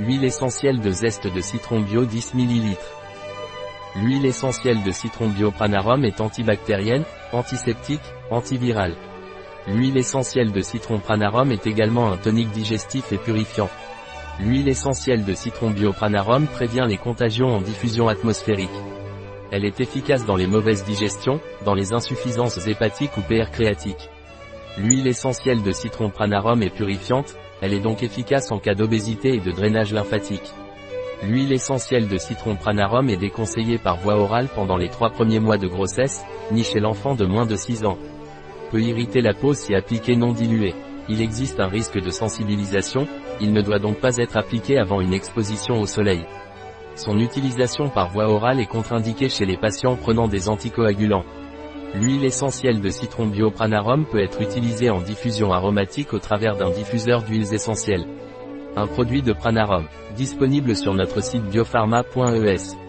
Huile essentielle de zeste de citron bio 10 ml. L'huile essentielle de citron bio Pranarum est antibactérienne, antiseptique, antivirale. L'huile essentielle de citron Pranarum est également un tonique digestif et purifiant. L'huile essentielle de citron bio Pranarum prévient les contagions en diffusion atmosphérique. Elle est efficace dans les mauvaises digestions, dans les insuffisances hépatiques ou PR créatiques. L'huile essentielle de citron Pranarum est purifiante, elle est donc efficace en cas d'obésité et de drainage lymphatique. L'huile essentielle de citron Pranarum est déconseillée par voie orale pendant les trois premiers mois de grossesse, ni chez l'enfant de moins de 6 ans. Peut irriter la peau si appliquée non diluée. Il existe un risque de sensibilisation, il ne doit donc pas être appliqué avant une exposition au soleil. Son utilisation par voie orale est contre-indiquée chez les patients prenant des anticoagulants. L'huile essentielle de citron bio Pranarum peut être utilisée en diffusion aromatique au travers d'un diffuseur d'huiles essentielles. Un produit de Pranarum, disponible sur notre site biopharma.es.